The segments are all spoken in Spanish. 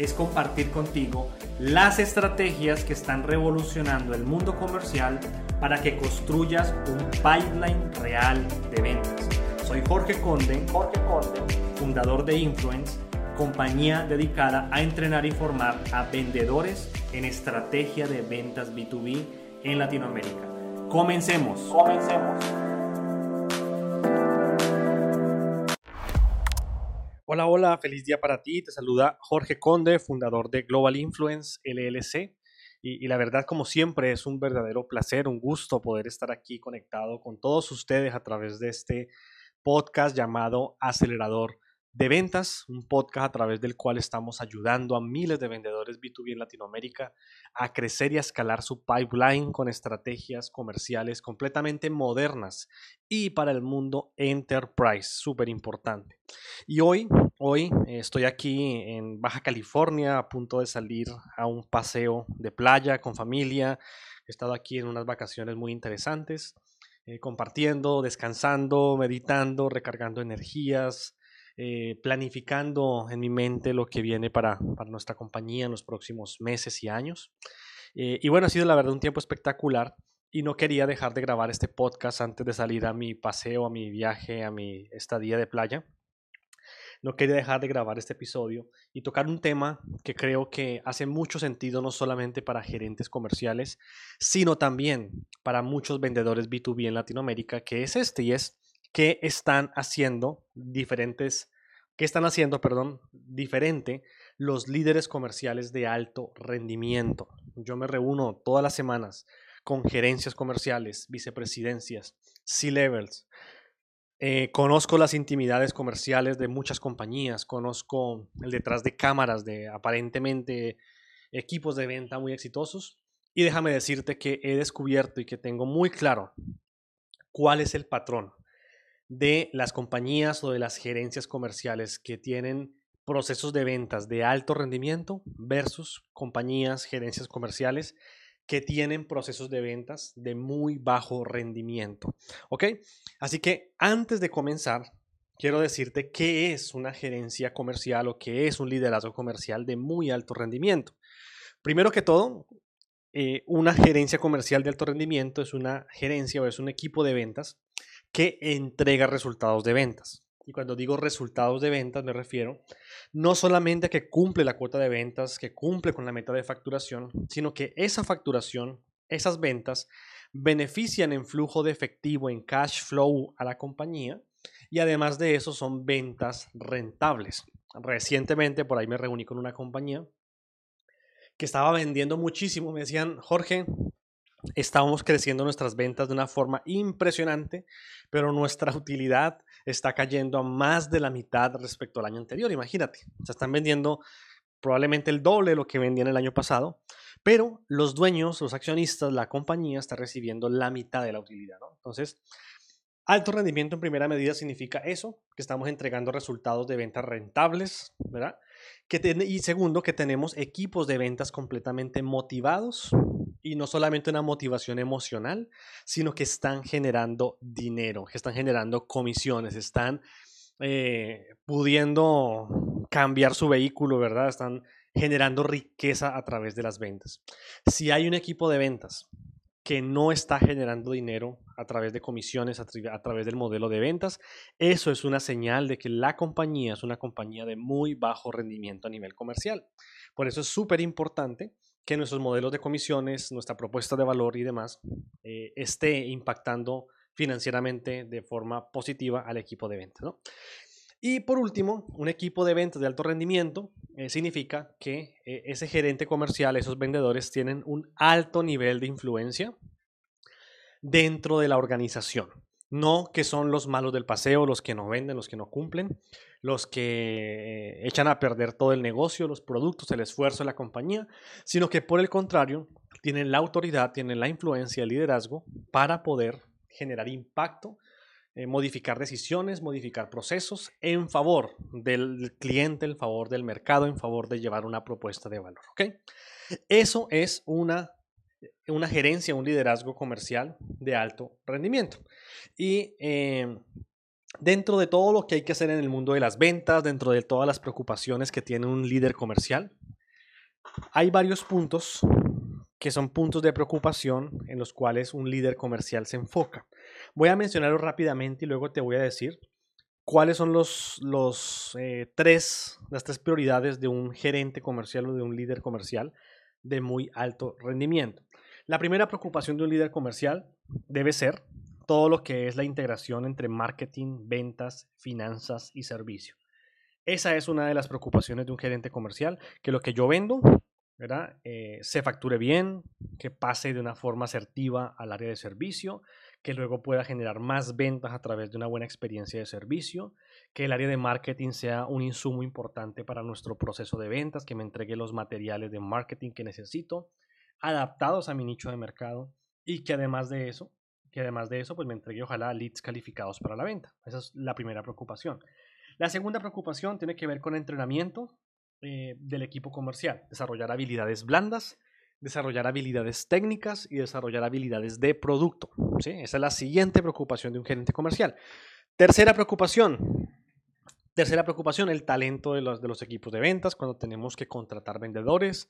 es compartir contigo las estrategias que están revolucionando el mundo comercial para que construyas un pipeline real de ventas. Soy Jorge Conde, Jorge Conde, fundador de Influence, compañía dedicada a entrenar y formar a vendedores en estrategia de ventas B2B en Latinoamérica. Comencemos. Comencemos. Hola, hola, feliz día para ti. Te saluda Jorge Conde, fundador de Global Influence LLC. Y, y, la verdad, como siempre, es un verdadero placer, un gusto poder estar aquí conectado con todos ustedes a través de este podcast llamado Acelerador de ventas, un podcast a través del cual estamos ayudando a miles de vendedores B2B en Latinoamérica a crecer y a escalar su pipeline con estrategias comerciales completamente modernas y para el mundo enterprise, súper importante. Y hoy, hoy estoy aquí en Baja California a punto de salir a un paseo de playa con familia. He estado aquí en unas vacaciones muy interesantes, eh, compartiendo, descansando, meditando, recargando energías eh, planificando en mi mente lo que viene para, para, nuestra compañía en los próximos meses y años. Eh, y bueno, ha sido la verdad un tiempo espectacular y no quería dejar de grabar este podcast antes de salir a mi paseo, a mi viaje, a mi estadía de playa. No quería dejar de grabar este episodio y tocar un tema que creo que hace mucho sentido no solamente para gerentes comerciales, sino también para muchos vendedores B2B en Latinoamérica, que es este y es qué están haciendo diferentes, qué están haciendo, perdón, diferente los líderes comerciales de alto rendimiento. Yo me reúno todas las semanas con gerencias comerciales, vicepresidencias, C-levels. Eh, conozco las intimidades comerciales de muchas compañías, conozco el detrás de cámaras de aparentemente equipos de venta muy exitosos y déjame decirte que he descubierto y que tengo muy claro cuál es el patrón de las compañías o de las gerencias comerciales que tienen procesos de ventas de alto rendimiento versus compañías, gerencias comerciales que tienen procesos de ventas de muy bajo rendimiento. ¿Ok? Así que antes de comenzar, quiero decirte qué es una gerencia comercial o qué es un liderazgo comercial de muy alto rendimiento. Primero que todo, eh, una gerencia comercial de alto rendimiento es una gerencia o es un equipo de ventas que entrega resultados de ventas. Y cuando digo resultados de ventas me refiero no solamente a que cumple la cuota de ventas, que cumple con la meta de facturación, sino que esa facturación, esas ventas, benefician en flujo de efectivo, en cash flow a la compañía y además de eso son ventas rentables. Recientemente por ahí me reuní con una compañía que estaba vendiendo muchísimo. Me decían, Jorge, Estábamos creciendo nuestras ventas de una forma impresionante, pero nuestra utilidad está cayendo a más de la mitad respecto al año anterior. Imagínate, se están vendiendo probablemente el doble de lo que vendían el año pasado, pero los dueños, los accionistas, la compañía está recibiendo la mitad de la utilidad. Entonces, alto rendimiento en primera medida significa eso, que estamos entregando resultados de ventas rentables, ¿verdad? y segundo, que tenemos equipos de ventas completamente motivados y no solamente una motivación emocional, sino que están generando dinero, que están generando comisiones, están eh, pudiendo cambiar su vehículo, ¿verdad? Están generando riqueza a través de las ventas. Si hay un equipo de ventas que no está generando dinero a través de comisiones, a, través del modelo de ventas, eso es una señal de que la compañía es una compañía de muy bajo rendimiento a nivel comercial. Por eso es súper importante que nuestros modelos de comisiones, nuestra propuesta de valor y demás eh, esté impactando financieramente de forma positiva al equipo de ventas. Y por último, un equipo de ventas de alto rendimiento eh, significa que eh, ese gerente comercial, esos vendedores tienen un alto nivel de influencia dentro de la organización. No que son los malos del paseo, los que no venden, los que no cumplen, los que eh, echan a perder todo el negocio, los productos, el esfuerzo de la compañía, sino que por el contrario, tienen la autoridad, tienen la influencia, el liderazgo para poder generar impacto, eh, modificar decisiones, modificar procesos en favor del cliente, en favor del mercado, en favor de llevar una propuesta de valor. ¿okay? Eso es una, una gerencia, un liderazgo comercial de alto rendimiento. Y eh, dentro de todo lo que hay que hacer en el mundo de las ventas, dentro de todas las preocupaciones que tiene un líder comercial, hay varios puntos que son puntos de preocupación en los cuales un líder comercial se enfoca. Voy a mencionarlos rápidamente y luego te voy a decir cuáles son los, los eh, tres, las tres prioridades de un gerente comercial o de un líder comercial de muy alto rendimiento. La primera preocupación de un líder comercial debe ser todo lo que es la integración entre marketing, ventas, finanzas y servicio. Esa es una de las preocupaciones de un gerente comercial, que lo que yo vendo eh, se facture bien, que pase de una forma asertiva al área de servicio, que luego pueda generar más ventas a través de una buena experiencia de servicio, que el área de marketing sea un insumo importante para nuestro proceso de ventas, que me entregue los materiales de marketing que necesito, adaptados a mi nicho de mercado y que además de eso, que además de eso, pues me entregue ojalá leads calificados para la venta. Esa es la primera preocupación. La segunda preocupación tiene que ver con entrenamiento eh, del equipo comercial, desarrollar habilidades blandas, desarrollar habilidades técnicas y desarrollar habilidades de producto. ¿sí? Esa es la siguiente preocupación de un gerente comercial. Tercera preocupación. Tercera preocupación, el talento de los, de los equipos de ventas cuando tenemos que contratar vendedores.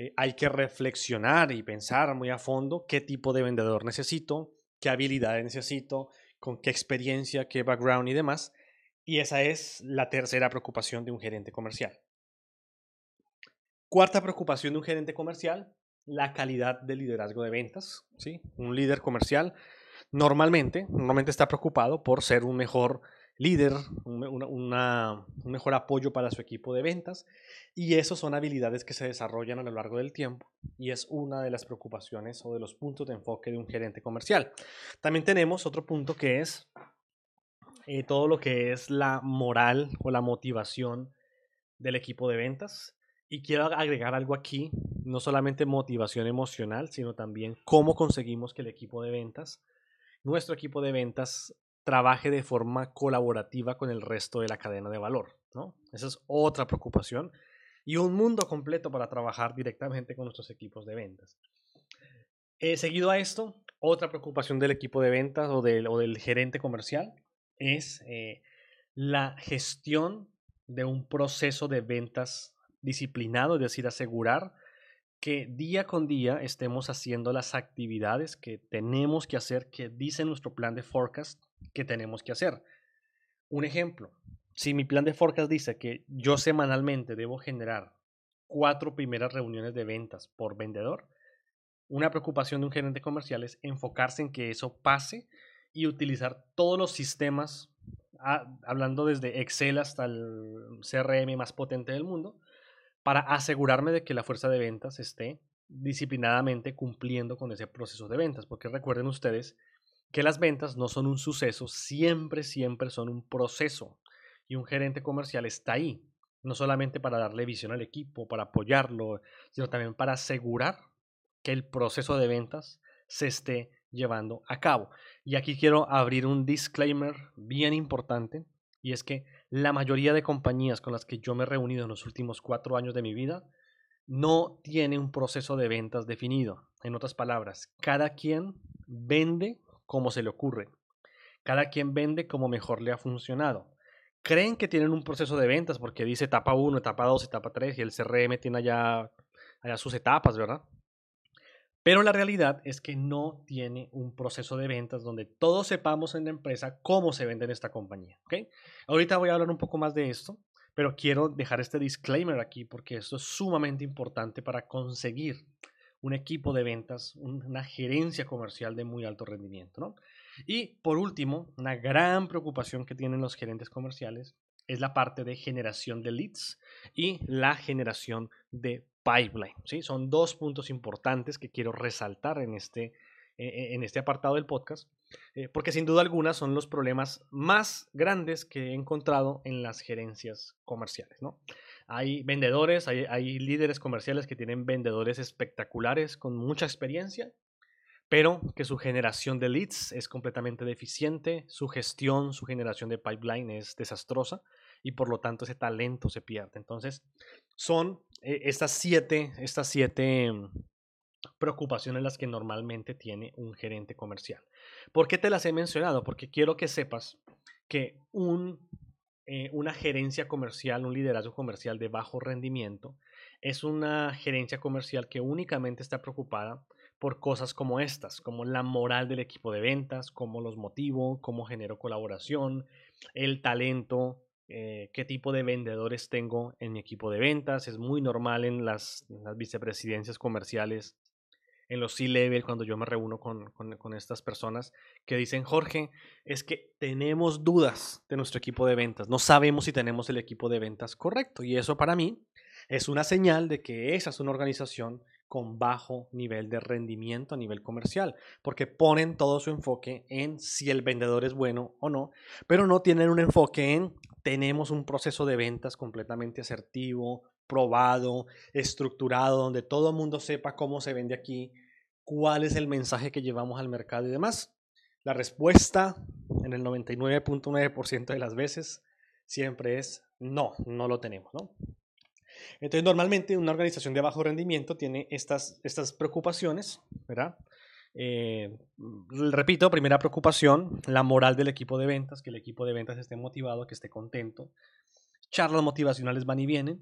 Eh, hay que reflexionar y pensar muy a fondo qué tipo de vendedor necesito, qué habilidades necesito, con qué experiencia, qué background y demás. Y esa es la tercera preocupación de un gerente comercial. Cuarta preocupación de un gerente comercial, la calidad del liderazgo de ventas. ¿sí? Un líder comercial normalmente, normalmente está preocupado por ser un mejor líder, un mejor apoyo para su equipo de ventas. Y eso son habilidades que se desarrollan a lo largo del tiempo y es una de las preocupaciones o de los puntos de enfoque de un gerente comercial. También tenemos otro punto que es eh, todo lo que es la moral o la motivación del equipo de ventas. Y quiero agregar algo aquí, no solamente motivación emocional, sino también cómo conseguimos que el equipo de ventas, nuestro equipo de ventas, trabaje de forma colaborativa con el resto de la cadena de valor. ¿no? Esa es otra preocupación y un mundo completo para trabajar directamente con nuestros equipos de ventas. Eh, seguido a esto, otra preocupación del equipo de ventas o del, o del gerente comercial es eh, la gestión de un proceso de ventas disciplinado, es decir, asegurar que día con día estemos haciendo las actividades que tenemos que hacer, que dice nuestro plan de forecast que tenemos que hacer. Un ejemplo, si mi plan de forecast dice que yo semanalmente debo generar cuatro primeras reuniones de ventas por vendedor, una preocupación de un gerente comercial es enfocarse en que eso pase y utilizar todos los sistemas, ah, hablando desde Excel hasta el CRM más potente del mundo, para asegurarme de que la fuerza de ventas esté disciplinadamente cumpliendo con ese proceso de ventas. Porque recuerden ustedes que las ventas no son un suceso, siempre, siempre son un proceso. Y un gerente comercial está ahí, no solamente para darle visión al equipo, para apoyarlo, sino también para asegurar que el proceso de ventas se esté llevando a cabo. Y aquí quiero abrir un disclaimer bien importante, y es que la mayoría de compañías con las que yo me he reunido en los últimos cuatro años de mi vida no tiene un proceso de ventas definido. En otras palabras, cada quien vende como se le ocurre. Cada quien vende como mejor le ha funcionado. Creen que tienen un proceso de ventas porque dice etapa 1, etapa 2, etapa 3 y el CRM tiene allá, allá sus etapas, ¿verdad? Pero la realidad es que no tiene un proceso de ventas donde todos sepamos en la empresa cómo se vende en esta compañía. ¿okay? Ahorita voy a hablar un poco más de esto, pero quiero dejar este disclaimer aquí porque esto es sumamente importante para conseguir un equipo de ventas, una gerencia comercial de muy alto rendimiento. ¿no? Y por último, una gran preocupación que tienen los gerentes comerciales es la parte de generación de leads y la generación de pipeline. ¿sí? Son dos puntos importantes que quiero resaltar en este, e, e, en este apartado del podcast, eh, porque sin duda alguna son los problemas más grandes que he encontrado en las gerencias comerciales. ¿no? Hay vendedores, hay, hay líderes comerciales que tienen vendedores espectaculares con mucha experiencia, pero que su generación de leads es completamente deficiente, su gestión, su generación de pipeline es desastrosa y por lo tanto ese talento se pierde. Entonces, son estas siete, estas siete mm, preocupaciones las que normalmente tiene un gerente comercial. ¿Por qué te las he mencionado? Porque quiero que sepas que un eh, una gerencia comercial, un liderazgo comercial de bajo rendimiento, es una gerencia comercial que únicamente está preocupada por cosas como estas, como la moral del equipo de ventas, cómo los motivo, cómo genero colaboración, el talento, eh, qué tipo de vendedores tengo en mi equipo de ventas. Es muy normal en las vicepresidencias comerciales en los C-Level, cuando yo me reúno con, con, estas personas que dicen, Jorge, es que tenemos dudas de nuestro equipo de ventas, no sabemos si tenemos el equipo de ventas correcto. Y eso para mí es una señal de que esa es una organización con bajo nivel de rendimiento a nivel comercial, porque ponen todo su enfoque en si el vendedor es bueno o no, pero no tienen un enfoque en tenemos un proceso de ventas completamente asertivo, probado, estructurado, donde todo el mundo sepa cómo se vende aquí, cuál es el mensaje que llevamos al mercado y demás. La respuesta en el 99.9% de las veces siempre es no, no lo tenemos, ¿no? Entonces, normalmente una organización de bajo rendimiento tiene estas, estas preocupaciones, ¿verdad? Eh, repito, primera preocupación, la moral del equipo de ventas, que el equipo de ventas esté motivado, que esté contento. Charlas motivacionales van y vienen.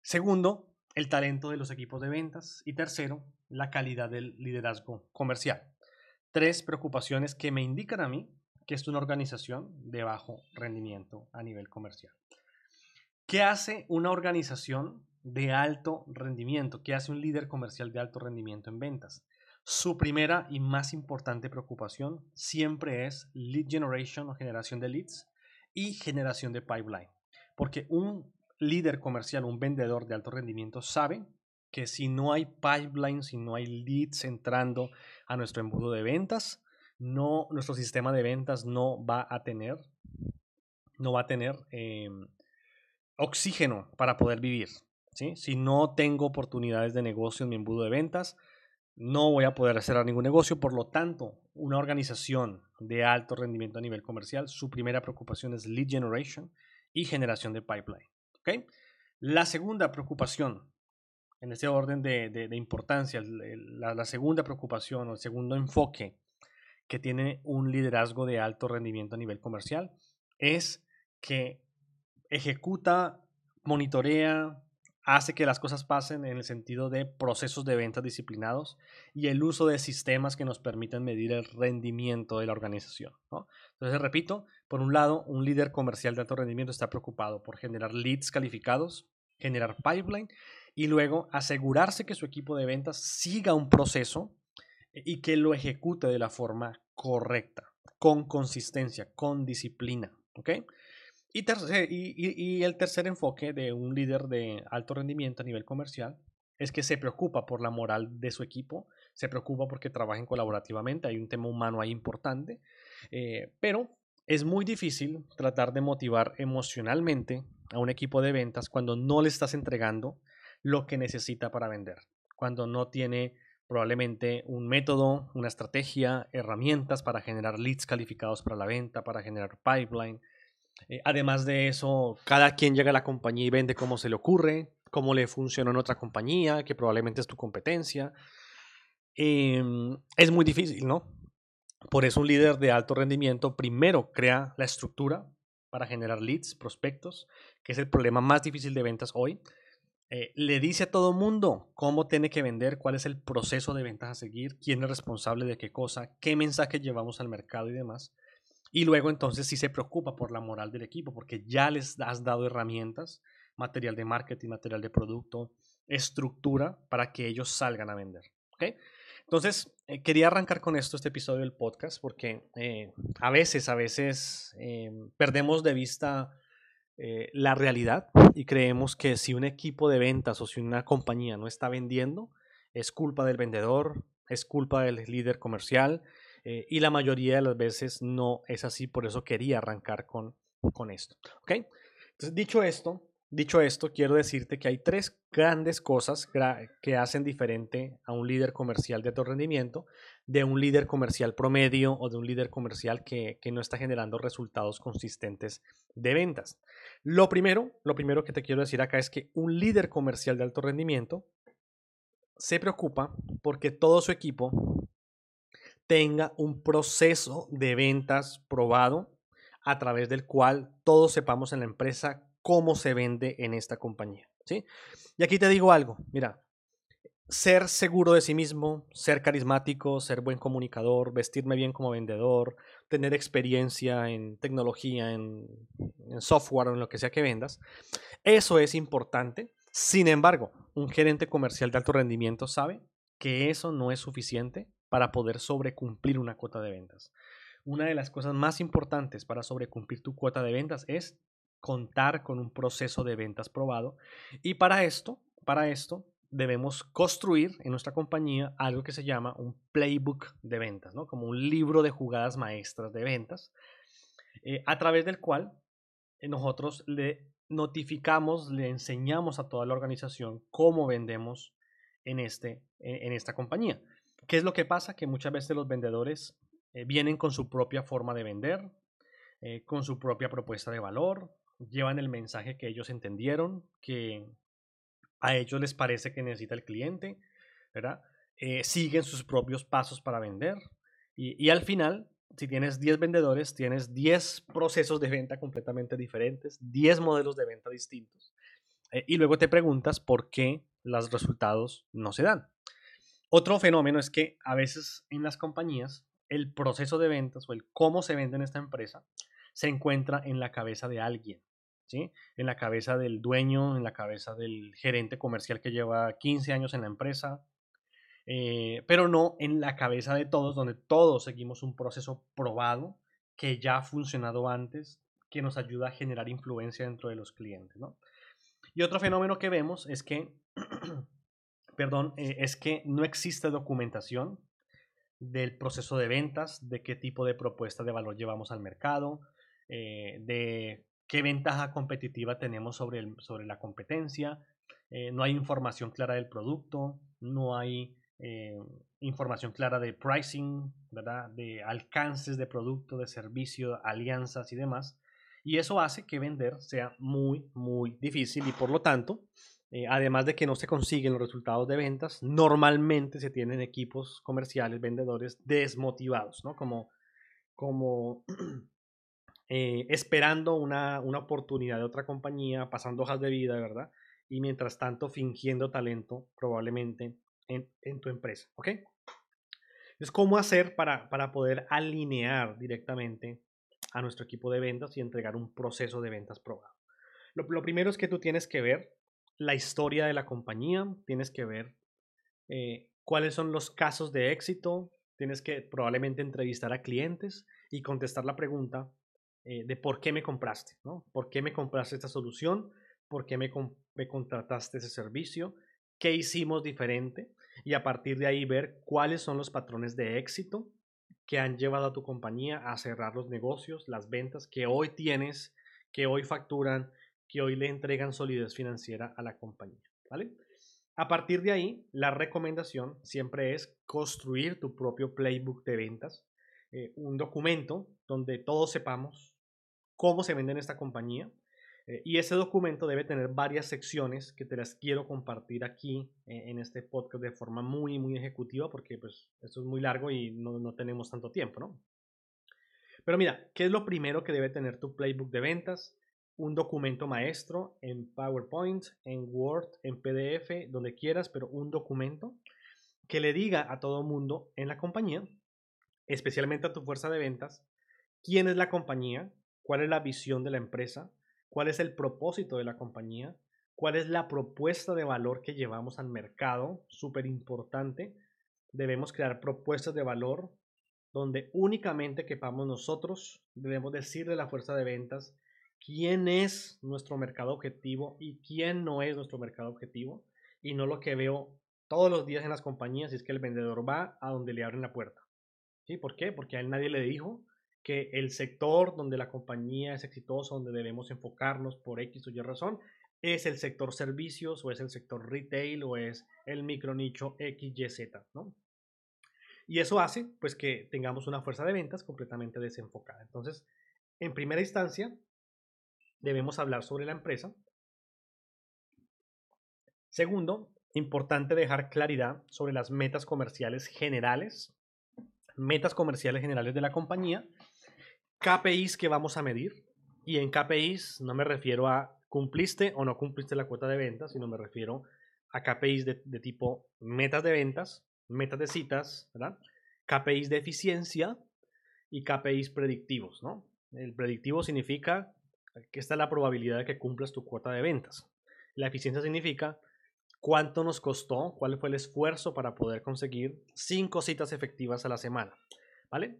Segundo, el talento de los equipos de ventas. Y tercero, la calidad del liderazgo comercial. Tres preocupaciones que me indican a mí que es una organización de bajo rendimiento a nivel comercial. ¿Qué hace una organización de alto rendimiento? ¿Qué hace un líder comercial de alto rendimiento en ventas? Su primera y más importante preocupación siempre es lead generation o generación de leads y generación de pipeline. Porque un líder comercial, un vendedor de alto rendimiento, sabe que si no hay pipeline, si no hay leads entrando a nuestro embudo de ventas, no, nuestro sistema de ventas no va a tener, no va a tener em, oxígeno para poder vivir. ¿sí? Si no tengo oportunidades de negocio en mi embudo de ventas, no voy a poder hacer ningún negocio. Por lo tanto, una organización de alto rendimiento a nivel comercial, su primera preocupación es lead generation y generación de pipeline. La segunda preocupación, en este orden de, importancia, la, segunda preocupación o el segundo enfoque que tiene un liderazgo de alto rendimiento a nivel comercial es que ejecuta, monitorea, hace que las cosas pasen en el sentido de procesos de ventas disciplinados y el uso de sistemas que nos permiten medir el rendimiento de la organización. Entonces, repito, por un lado, un líder comercial de alto rendimiento está preocupado por generar leads calificados, generar pipeline y luego asegurarse que su equipo de ventas siga un proceso y que lo ejecute de la forma correcta, con consistencia, con disciplina. Y, y, el tercer enfoque de un líder de alto rendimiento a nivel comercial es que se preocupa por la moral de su equipo, se preocupa porque trabajen colaborativamente, hay un tema humano ahí importante, eh, pero es muy difícil tratar de motivar emocionalmente a un equipo de ventas cuando no le estás entregando lo que necesita para vender, cuando no tiene probablemente un método, una estrategia, herramientas para generar leads calificados para la venta, para generar pipeline. Eh, además de eso, cada quien llega a la compañía y vende como se le ocurre, cómo le funciona en otra compañía, que probablemente es tu competencia. Em, es muy difícil, ¿no? Por eso un líder de alto rendimiento primero crea la estructura para generar leads, prospectos, que es el problema más difícil de ventas hoy. Eh, le dice a todo mundo cómo tiene que vender, cuál es el proceso de ventas a seguir, quién es responsable de qué cosa, qué mensaje llevamos al mercado y demás. Y luego entonces sí se preocupa por la moral del equipo, porque ya les has dado herramientas, material de marketing, material de producto, estructura para que ellos salgan a vender. ¿okay? Entonces, eh, quería arrancar con esto, este episodio del podcast, porque eh, a veces, a veces em, perdemos de vista eh, la realidad y creemos que si un equipo de ventas o si una compañía no está vendiendo, es culpa del vendedor, es culpa del líder comercial y la mayoría de las veces no es así, por eso quería arrancar con, con esto. Entonces, dicho esto, Dicho esto, quiero decirte que hay tres grandes cosas que hacen diferente a un líder comercial de alto rendimiento de un líder comercial promedio o de un líder comercial que, no está generando resultados consistentes de ventas. Lo primero, lo primero que te quiero decir acá es que un líder comercial de alto rendimiento se preocupa porque todo su equipo tenga un proceso de ventas probado a través del cual todos sepamos en la empresa cómo se vende en esta compañía. ¿sí? Y aquí te digo algo, mira, ser seguro de sí mismo, ser carismático, ser buen comunicador, vestirme bien como vendedor, tener experiencia en tecnología, en, en, software o en lo que sea que vendas, eso es importante. Sin embargo, un gerente comercial de alto rendimiento sabe que eso no es suficiente para poder sobrecumplir una cuota de ventas. Una de las cosas más importantes para sobrecumplir tu cuota de ventas es contar con un proceso de ventas probado. Y para esto, para esto, debemos construir en nuestra compañía algo que se llama un playbook de ventas, ¿no? Como un libro de jugadas maestras de ventas, eh, a través del cual eh, nosotros le notificamos, le enseñamos a toda la organización cómo vendemos en, este, en esta compañía. ¿Qué es lo que pasa? Que muchas veces los vendedores eh, vienen con su propia forma de vender, con su propia propuesta de valor, llevan el mensaje que ellos entendieron, que a ellos les parece que necesita el cliente, ¿verdad? Eh, siguen sus propios pasos para vender y, al final, si tienes 10 vendedores, tienes 10 procesos de venta completamente diferentes, 10 modelos de venta distintos. Eh, y luego te preguntas por qué los resultados no se dan. Otro fenómeno es que a veces en las compañías el proceso de ventas o el cómo se vende en esta empresa se encuentra en la cabeza de alguien. En la cabeza del dueño, en la cabeza del gerente comercial que lleva 15 años en la empresa, eh, pero no en la cabeza de todos, donde todos seguimos un proceso probado que ya ha funcionado antes, que nos ayuda a generar influencia dentro de los clientes, Y otro fenómeno que vemos es que, perdón, eh, es que no existe documentación del proceso de ventas, de qué tipo de propuesta de valor llevamos al mercado, eh, de qué ventaja competitiva tenemos sobre, sobre la competencia, eh, no hay información clara del producto, no hay información clara de pricing, ¿verdad? de alcances de producto, de servicio, alianzas y demás. Y eso hace que vender sea muy, muy difícil y por lo tanto, eh, además de que no se consiguen los resultados de ventas, normalmente se tienen equipos comerciales, vendedores desmotivados, ¿no? Como, como Eh, esperando una, oportunidad de otra compañía, pasando hojas de vida, ¿verdad? Y mientras tanto fingiendo talento probablemente en, tu empresa, ¿ok? Entonces, ¿cómo hacer para, para poder alinear directamente a nuestro equipo de ventas y entregar un proceso de ventas probado? Lo, primero es que tú tienes que ver la historia de la compañía, tienes que ver eh, cuáles son los casos de éxito, tienes que probablemente entrevistar a clientes y contestar la pregunta, eh, de por qué me compraste, ¿no? ¿Por qué me compraste esta solución? ¿Por qué me, me contrataste ese servicio? ¿Qué hicimos diferente? Y a partir de ahí ver cuáles son los patrones de éxito que han llevado a tu compañía a cerrar los negocios, las ventas que hoy tienes, que hoy facturan, que hoy le entregan solidez financiera a la compañía, ¿vale? A partir de ahí, la recomendación siempre es construir tu propio playbook de ventas, eh, un documento donde todos sepamos cómo se vende en esta compañía. Eh, y ese documento debe tener varias secciones que te las quiero compartir aquí eh, en este podcast de forma muy, muy ejecutiva porque pues esto es muy largo y no, no tenemos tanto tiempo, ¿no? Pero mira, ¿qué es lo primero que debe tener tu playbook de ventas? Un documento maestro en PowerPoint, en Word, en PDF, donde quieras, pero un documento que le diga a todo mundo en la compañía, especialmente a tu fuerza de ventas, quién es la compañía, cuál es la visión de la empresa, cuál es el propósito de la compañía, cuál es la propuesta de valor que llevamos al mercado, súper importante. Debemos crear propuestas de valor donde únicamente quepamos nosotros. Debemos decirle a la fuerza de ventas quién es nuestro mercado objetivo y quién no es nuestro mercado objetivo. Y no lo que veo todos los días en las compañías es que el vendedor va a donde le abren la puerta. ¿Sí? ¿Por qué? Porque a él nadie le dijo que el sector donde la compañía es exitosa, donde debemos enfocarnos por X o Y razón, es el sector servicios o es el sector retail o es el micronicho XYZ, ¿no? Y eso hace pues que tengamos una fuerza de ventas completamente desenfocada. Entonces, en primera instancia, debemos hablar sobre la empresa. Segundo, importante dejar claridad sobre las metas comerciales generales, metas comerciales generales de la compañía, KPIs que vamos a medir. Y en KPIs no me refiero a cumpliste o no cumpliste la cuota de ventas, sino me refiero a KPIs de, tipo metas de ventas, metas de citas. KPIs de eficiencia y KPIs predictivos, ¿no? El predictivo significa que esta es la probabilidad de que cumplas tu cuota de ventas. La eficiencia significa cuánto nos costó, cuál fue el esfuerzo para poder conseguir cinco citas efectivas a la semana, ¿vale?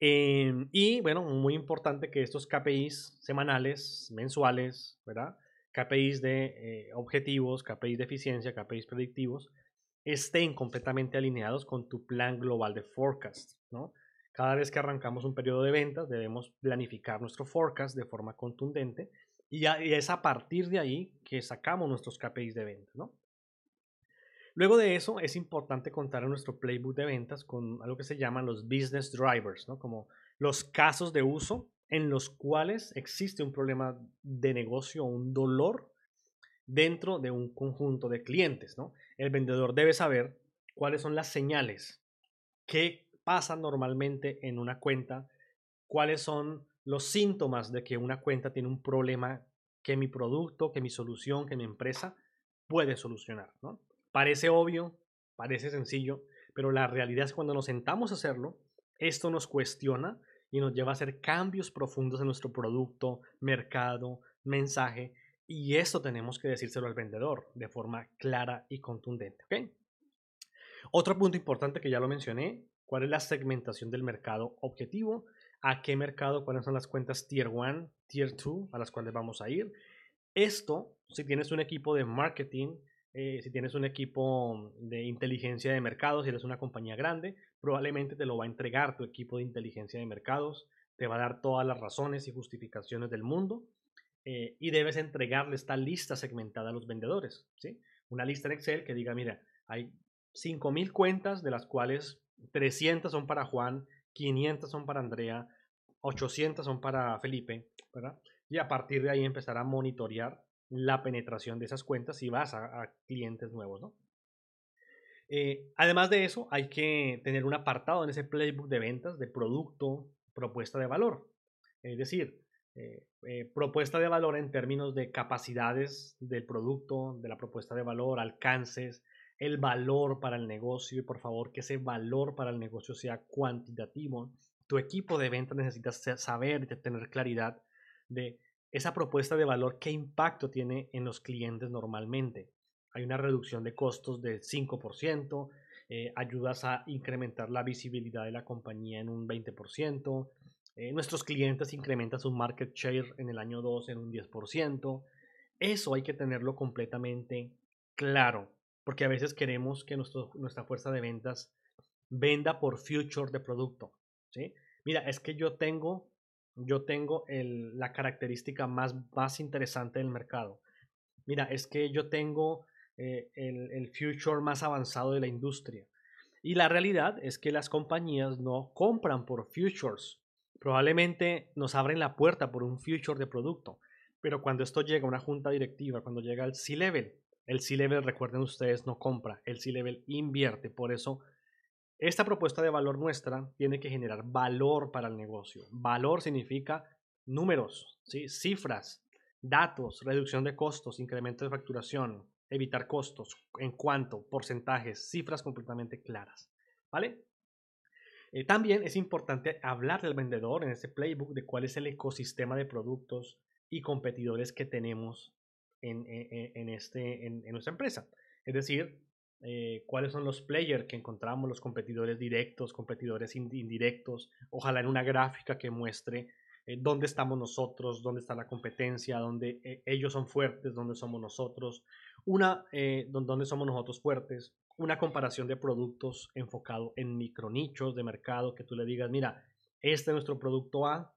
Em, y bueno, muy importante que estos KPIs semanales, mensuales, ¿verdad? KPIs de eh, objetivos, KPIs de eficiencia, KPIs predictivos, estén completamente alineados con tu plan global de forecast, ¿no? Cada vez que arrancamos un periodo de ventas, debemos planificar nuestro forecast de forma contundente y, es a partir de ahí que sacamos nuestros KPIs de venta, ¿no? Luego de eso, es importante contar en nuestro playbook de ventas con algo que se llaman los business drivers, ¿no? Como los casos de uso en los cuales existe un problema de negocio, un dolor dentro de un conjunto de clientes, ¿no? El vendedor debe saber cuáles son las señales, qué pasa normalmente en una cuenta, cuáles son los síntomas de que una cuenta tiene un problema que mi producto, que mi solución, que mi empresa puede solucionar, ¿no? Parece obvio, parece sencillo, pero la realidad es que cuando nos sentamos a hacerlo, esto nos cuestiona y nos lleva a hacer cambios profundos en nuestro producto, mercado, mensaje y esto tenemos que decírselo al vendedor de forma clara y contundente. Otro punto importante que ya lo mencioné, ¿cuál es la segmentación del mercado objetivo? ¿A qué mercado? ¿Cuáles son las cuentas Tier 1, Tier 2 a las cuales vamos a ir? Esto, si tienes un equipo de marketing, eh, si tienes un equipo de inteligencia de mercados, si eres una compañía grande, probablemente te lo va a entregar tu equipo de inteligencia de mercados, te va a dar todas las razones y justificaciones del mundo eh, y debes entregarle esta lista segmentada a los vendedores. ¿sí? Una lista en Excel que diga, mira, hay 5.000 cuentas de las cuales 300 son para Juan, 500 son para Andrea, 800 son para Felipe, ¿verdad? Y a partir de ahí empezar a monitorear la penetración de esas cuentas si vas a, clientes nuevos, ¿no? Eh, además de eso, hay que tener un apartado en ese playbook de ventas de producto, propuesta de valor. Es decir, eh, eh, propuesta de valor en términos de capacidades del producto, de la propuesta de valor, alcances, el valor para el negocio y por favor que ese valor para el negocio sea cuantitativo. Tu equipo de ventas necesita saber tener claridad de esa propuesta de valor, qué impacto tiene en los clientes normalmente. Hay una reducción de costos del 5%, eh, ayudas a incrementar la visibilidad de la compañía en un 20%, eh, nuestros clientes incrementan su market share en el año 2 en un 10%. Eso hay que tenerlo completamente claro, porque a veces queremos que nuestra fuerza de ventas venda por future de producto. ¿sí? Mira, es que yo tengo, yo tengo la característica más, más interesante del mercado. Mira, es que yo tengo eh, el, el future más avanzado de la industria. Y la realidad es que las compañías no compran por futures, probablemente nos abren la puerta por un future de producto, pero cuando esto llega a una junta directiva, cuando llega al C-Level, el C-Level, recuerden ustedes, no compra, el C-Level invierte. Por eso, esta propuesta de valor nuestra tiene que generar valor para el negocio. Valor significa números, ¿sí? cifras, datos, reducción de costos, incremento de facturación, evitar costos, en cuanto, porcentajes, cifras completamente claras. ¿Vale? Eh, también es importante hablar del vendedor en este playbook de cuál es el ecosistema de productos y competidores que tenemos en, este, en, nuestra empresa. Es decir, eh, cuáles son los players que encontramos, los competidores directos, competidores indirectos, ojalá en una gráfica que muestre eh, dónde estamos nosotros, dónde está la competencia, dónde ellos son fuertes, dónde somos nosotros, una, dónde somos nosotros fuertes, una comparación de productos enfocado en micronichos de mercado, que tú le digas, mira, este es nuestro producto A,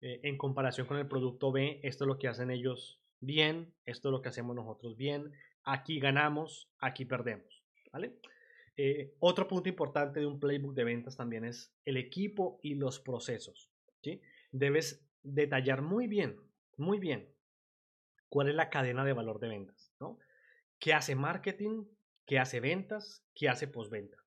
eh, en comparación con el producto B, esto es lo que hacen ellos bien, esto es lo que hacemos nosotros bien, aquí ganamos, aquí perdemos, ¿vale? Eh, otro punto importante de un playbook de ventas también es el equipo y los procesos, ¿sí? Debes detallar muy bien, muy bien, cuál es la cadena de valor de ventas, ¿no? ¿Qué hace marketing? ¿Qué hace ventas? ¿Qué hace postventa?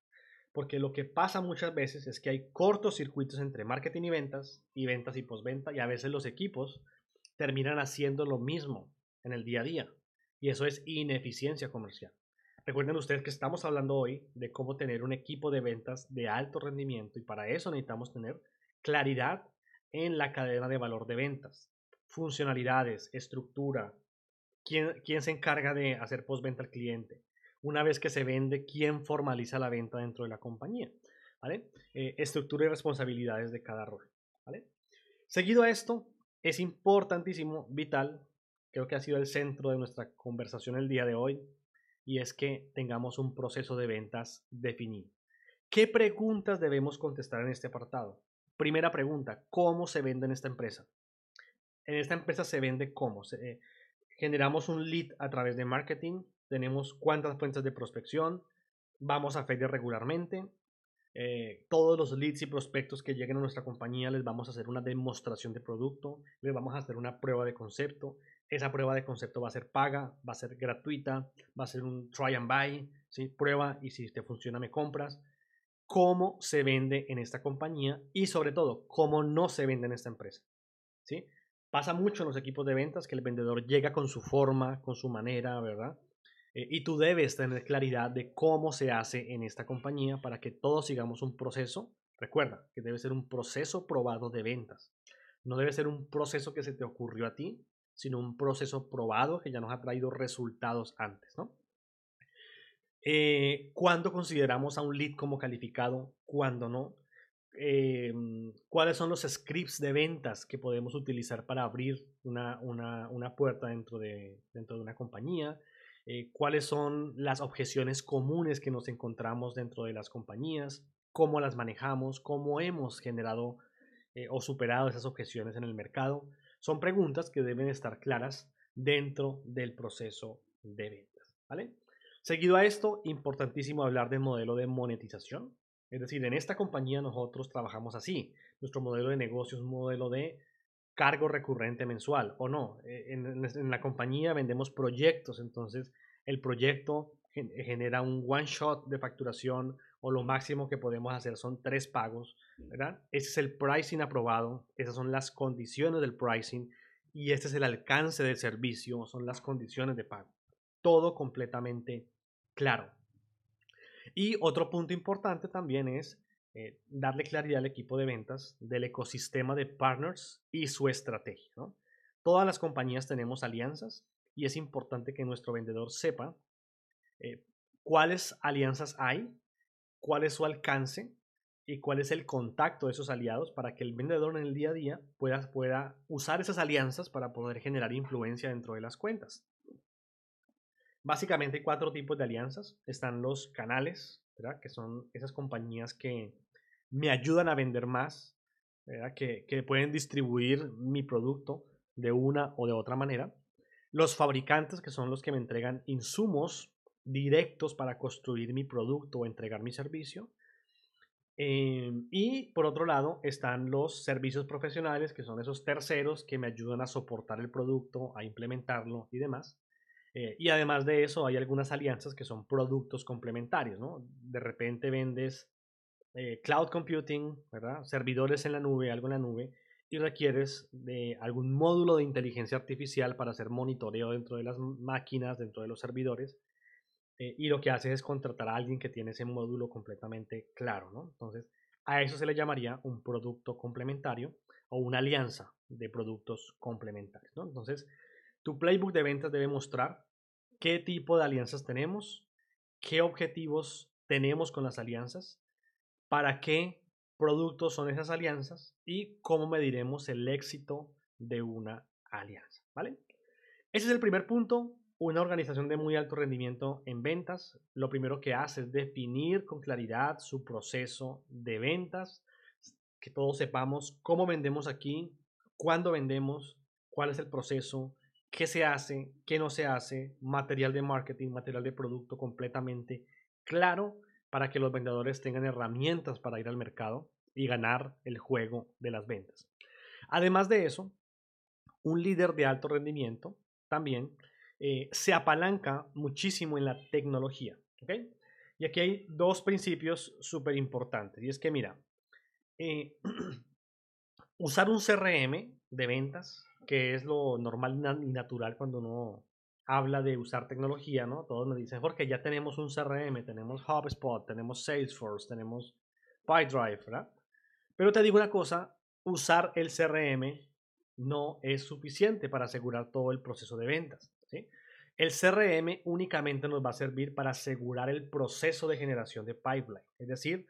Porque lo que pasa muchas veces es que hay cortos circuitos entre marketing y ventas y ventas y postventa y a veces los equipos terminan haciendo lo mismo en el día a día y eso es ineficiencia comercial. Recuerden ustedes que estamos hablando hoy de cómo tener un equipo de ventas de alto rendimiento y para eso necesitamos tener claridad en la cadena de valor de ventas, funcionalidades, estructura, quién, quién se encarga de hacer postventa al cliente. Una vez que se vende, quién formaliza la venta dentro de la compañía. ¿vale? Eh, estructura y responsabilidades de cada rol. Seguido a esto, es importantísimo, vital, creo que ha sido el centro de nuestra conversación el día de hoy, y es que tengamos un proceso de ventas definido. ¿Qué preguntas debemos contestar en este apartado? Primera pregunta, ¿cómo se vende en esta empresa? En esta empresa se vende cómo. Eh, generamos un lead a través de marketing, tenemos cuántas fuentes de prospección, vamos a ferias regularmente, eh, todos los leads y prospectos que lleguen a nuestra compañía les vamos a hacer una demostración de producto, les vamos a hacer una prueba de concepto, esa prueba de concepto va a ser paga, va a ser gratuita, va a ser un try and buy, ¿sí? prueba y si te funciona me compras. Cómo se vende en esta compañía y sobre todo cómo no se vende en esta empresa. ¿sí? Pasa mucho en los equipos de ventas que el vendedor llega con su forma, con su manera, ¿verdad? Eh, y tú debes tener claridad de cómo se hace en esta compañía para que todos sigamos un proceso. Recuerda que debe ser un proceso probado de ventas. No debe ser un proceso que se te ocurrió a ti, sino un proceso probado que ya nos ha traído resultados antes, ¿no? Eh, ¿Cuándo consideramos a un lead como calificado? ¿Cuándo no? Eh, ¿Cuáles son los scripts de ventas que podemos utilizar para abrir una, puerta dentro de, dentro de una compañía? Eh, ¿Cuáles son las objeciones comunes que nos encontramos dentro de las compañías? ¿Cómo las manejamos? ¿Cómo hemos generado o superado esas objeciones en el mercado? Son preguntas que deben estar claras dentro del proceso de ventas. ¿vale? Seguido a esto, importantísimo hablar del modelo de monetización. Es decir, en esta compañía nosotros trabajamos así. Nuestro modelo de negocio es un modelo de cargo recurrente mensual o no. Eh, en, la compañía vendemos proyectos, entonces el proyecto genera un one shot de facturación o lo máximo que podemos hacer son tres pagos, ¿verdad? Ese es el pricing aprobado, esas son las condiciones del pricing y este es el alcance del servicio, son las condiciones de pago. Todo completamente claro. Y otro punto importante también es eh, darle claridad al equipo de ventas del ecosistema de partners y su estrategia. Todas las compañías tenemos alianzas y es importante que nuestro vendedor sepa eh, cuáles alianzas hay cuál es su alcance y cuál es el contacto de esos aliados para que el vendedor en el día a día pueda, pueda usar esas alianzas para poder generar influencia dentro de las cuentas. Básicamente hay cuatro tipos de alianzas. Están los canales, que son esas compañías que me ayudan a vender más, Que, pueden distribuir mi producto de una o de otra manera. Los fabricantes, que son los que me entregan insumos directos para construir mi producto o entregar mi servicio. Em, y por otro lado están los servicios profesionales, que son esos terceros que me ayudan a soportar el producto, a implementarlo y demás. Eh, y además de eso, hay algunas alianzas que son productos complementarios, ¿no? De repente vendes eh, cloud computing, ¿verdad? Servidores en la nube, algo en la nube, y requieres de algún módulo de inteligencia artificial para hacer monitoreo dentro de las máquinas, dentro de los servidores. Eh, y lo que hace es contratar a alguien que tiene ese módulo completamente claro, ¿no? Entonces, a eso se le llamaría un producto complementario o una alianza de productos complementarios, ¿no? Entonces, tu playbook de ventas debe mostrar qué tipo de alianzas tenemos, qué objetivos tenemos con las alianzas, para qué productos son esas alianzas y cómo mediremos el éxito de una alianza, ¿vale? Ese es el primer punto una organización de muy alto rendimiento en ventas, lo primero que hace es definir con claridad su proceso de ventas, que todos sepamos cómo vendemos aquí, cuándo vendemos, cuál es el proceso, qué se hace, qué no se hace, material de marketing, material de producto completamente claro para que los vendedores tengan herramientas para ir al mercado y ganar el juego de las ventas. Además de eso, un líder de alto rendimiento también eh, se apalanca muchísimo en la tecnología. Y aquí hay dos principios súper importantes. Y es que, mira, eh, usar un CRM de ventas, que es lo normal y natural cuando uno habla de usar tecnología, ¿no? Todos me dicen, porque ya tenemos un CRM, tenemos HubSpot, tenemos Salesforce, tenemos PyDrive, ¿verdad? Pero te digo una cosa, usar el CRM no es suficiente para asegurar todo el proceso de ventas. El CRM únicamente nos va a servir para asegurar el proceso de generación de pipeline, es decir,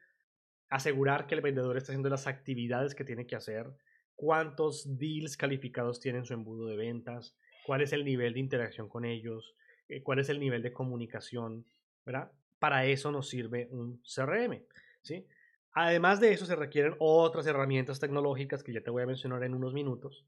asegurar que el vendedor está haciendo las actividades que tiene que hacer, cuántos deals calificados tiene en su embudo de ventas, cuál es el nivel de interacción con ellos, eh, cuál es el nivel de comunicación, ¿verdad? Para eso nos sirve un CRM, ¿sí? Además de eso, se requieren otras herramientas tecnológicas que ya te voy a mencionar en unos minutos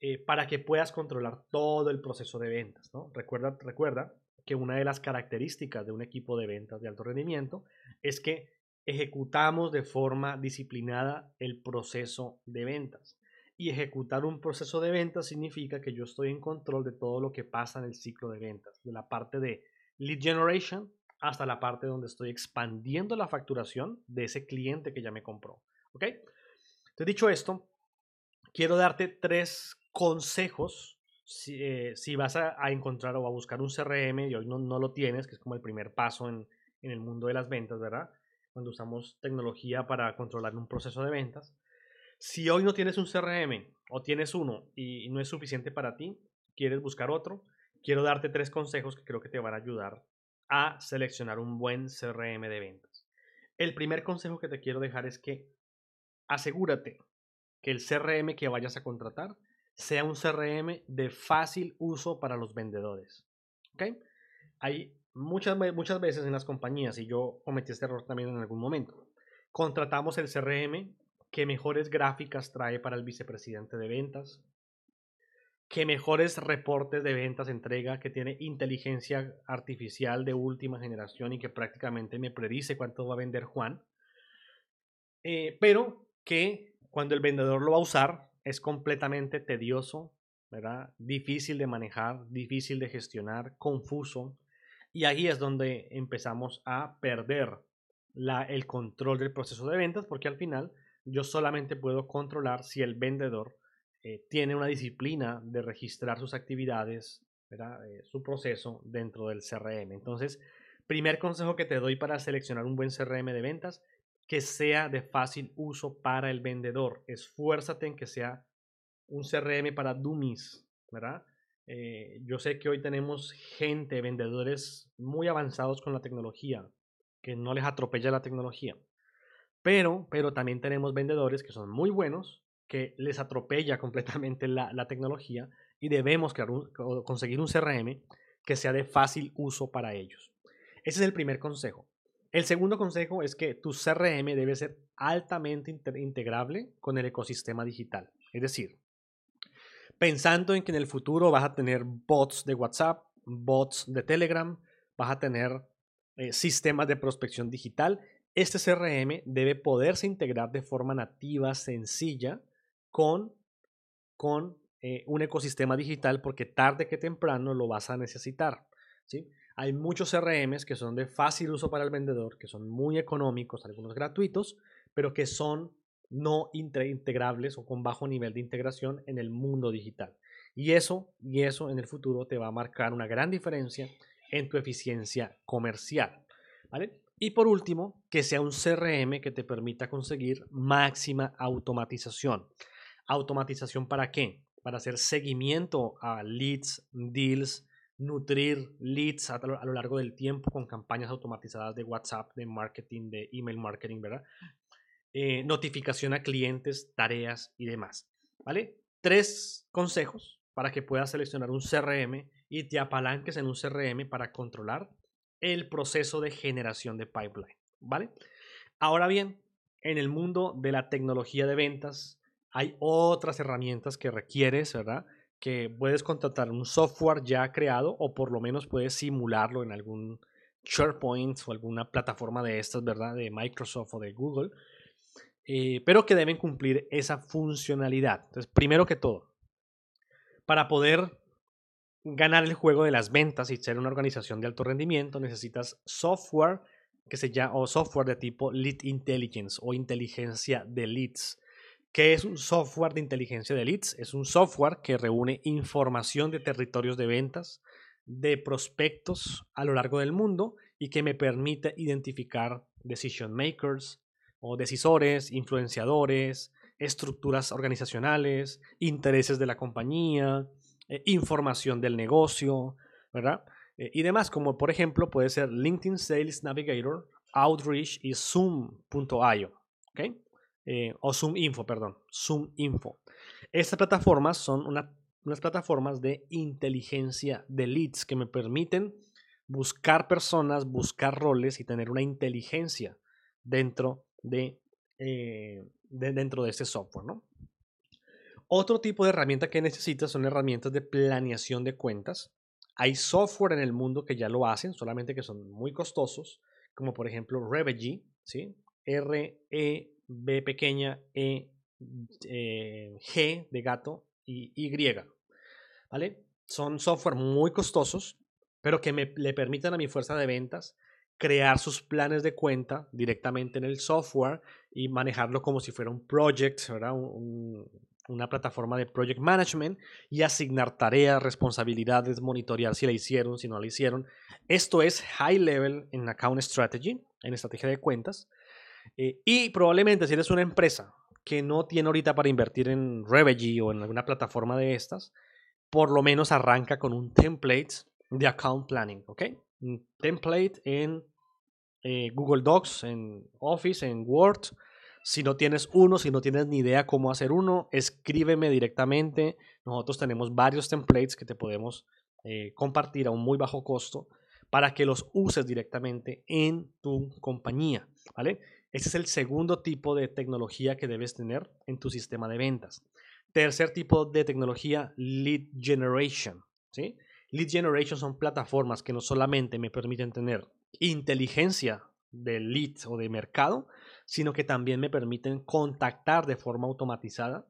eh, para que puedas controlar todo el proceso de ventas. ¿no? Recuerda, recuerda que una de las características de un equipo de ventas de alto rendimiento es que ejecutamos de forma disciplinada el proceso de ventas. Y ejecutar un proceso de ventas significa que yo estoy en control de todo lo que pasa en el ciclo de ventas, de la parte de lead generation hasta la parte donde estoy expandiendo la facturación de ese cliente que ya me compró. ¿Ok? Entonces, dicho esto, quiero darte tres consejos si, eh, vas a, encontrar o a buscar un CRM y hoy no, no, lo tienes, que es como el primer paso en, en el mundo de las ventas, ¿verdad? Cuando usamos tecnología para controlar un proceso de ventas. Si hoy no tienes un CRM o tienes uno y no es suficiente para ti, quieres buscar otro, quiero darte tres consejos que creo que te van a ayudar a seleccionar un buen CRM de ventas. El primer consejo que te quiero dejar es que asegúrate que el CRM que vayas a contratar sea un CRM de fácil uso para los vendedores. ¿Ok? Hay muchas, muchas veces en las compañías, y yo cometí este error también en algún momento, contratamos el CRM que mejores gráficas trae para el vicepresidente de ventas, que mejores reportes de ventas entrega, que tiene inteligencia artificial de última generación y que prácticamente me predice cuánto va a vender Juan, eh, pero que cuando el vendedor lo va a usar es completamente tedioso, ¿verdad? Difícil de manejar, difícil de gestionar, confuso. Y ahí es donde empezamos a perder la, el control del proceso de ventas porque al final yo solamente puedo controlar si el vendedor eh, tiene una disciplina de registrar sus actividades, eh, su proceso dentro del CRM. Entonces, primer consejo que te doy para seleccionar un buen CRM de ventas, que sea de fácil uso para el vendedor. Esfuérzate en que sea un CRM para dummies, ¿verdad? Eh, yo sé que hoy tenemos gente, vendedores muy avanzados con la tecnología, que no les atropella la tecnología. Pero, pero también tenemos vendedores que son muy buenos, que les atropella completamente la, tecnología y debemos conseguir un CRM que sea de fácil uso para ellos. Ese es el primer consejo. El segundo consejo es que tu CRM debe ser altamente integrable con el ecosistema digital. Es decir, pensando en que en el futuro vas a tener bots de WhatsApp, bots de Telegram, vas a tener eh, sistemas de prospección digital, este CRM debe poderse integrar de forma nativa, sencilla con, con eh, un ecosistema digital porque tarde que temprano lo vas a necesitar. ¿sí? Hay muchos CRMs que son de fácil uso para el vendedor, que son muy económicos, algunos gratuitos, pero que son no integrables o con bajo nivel de integración en el mundo digital. Y eso, y eso en el futuro te va a marcar una gran diferencia en tu eficiencia comercial. ¿vale? Y por último, que sea un CRM que te permita conseguir máxima automatización. ¿Automatización para qué? Para hacer seguimiento a leads, deals, nutrir leads a, lo largo del tiempo con campañas automatizadas de WhatsApp, de marketing, de email marketing, ¿verdad? Eh, notificación a clientes, tareas y demás. ¿Vale? Tres consejos para que puedas seleccionar un CRM y te apalanques en un CRM para controlar el proceso de generación de pipeline. ¿Vale? Ahora bien, en el mundo de la tecnología de ventas, hay otras herramientas que requieres, ¿verdad? que puedes contratar un software ya creado o por lo menos puedes simularlo en algún SharePoint o alguna plataforma de estas, ¿verdad? De Microsoft o de Google, eh, pero que deben cumplir esa funcionalidad. Entonces, primero que todo, para poder ganar el juego de las ventas y ser una organización de alto rendimiento, necesitas software que se llama, o software de tipo Lead Intelligence o inteligencia de leads. ¿Qué es un software de inteligencia de leads? Es un software que reúne información de territorios de ventas, de prospectos a lo largo del mundo y que me permite identificar decision makers o decisores, influenciadores, estructuras organizacionales, intereses de la compañía, eh, información del negocio, ¿verdad? Eh, y demás, como por ejemplo puede ser LinkedIn Sales Navigator, Outreach y Zoom.io, ¿ok? Eh, o Zoom Info, perdón, Zoom Info. Estas plataformas son una unas plataformas de inteligencia de leads que me permiten buscar personas, buscar roles y tener una inteligencia dentro de, eh, dentro de este software. ¿no? Otro tipo de herramienta que necesitas son herramientas de planeación de cuentas. Hay software en el mundo que ya lo hacen, solamente que son muy costosos, como por ejemplo Revegy, ¿sí? R-E-B pequeña E, eh, G de gato y Y. ¿vale? Son software muy costosos, pero que me, le permiten a mi fuerza de ventas crear sus planes de cuenta directamente en el software y manejarlo como si fuera un project, ¿verdad? Una plataforma de project management y asignar tareas, responsabilidades, monitorear si la hicieron, si no la hicieron. Esto es high level en account strategy, en estrategia de cuentas. Eh, y probablemente si eres una empresa que no tiene ahorita para invertir en Revegy o en alguna plataforma de estas, por lo menos arranca con un template de account planning, ¿ok? Un template en eh, Google Docs, en Office, en Word. Si no tienes uno, si no tienes ni idea cómo hacer uno, escríbeme directamente. Nosotros tenemos varios templates que te podemos eh, compartir a un muy bajo costo para que los uses directamente en tu compañía, ¿vale? Ese es el segundo tipo de tecnología que debes tener en tu sistema de ventas. Tercer tipo de tecnología, lead generation. ¿sí? Lead generation son plataformas que no solamente me permiten tener inteligencia de lead o de mercado, sino que también me permiten contactar de forma automatizada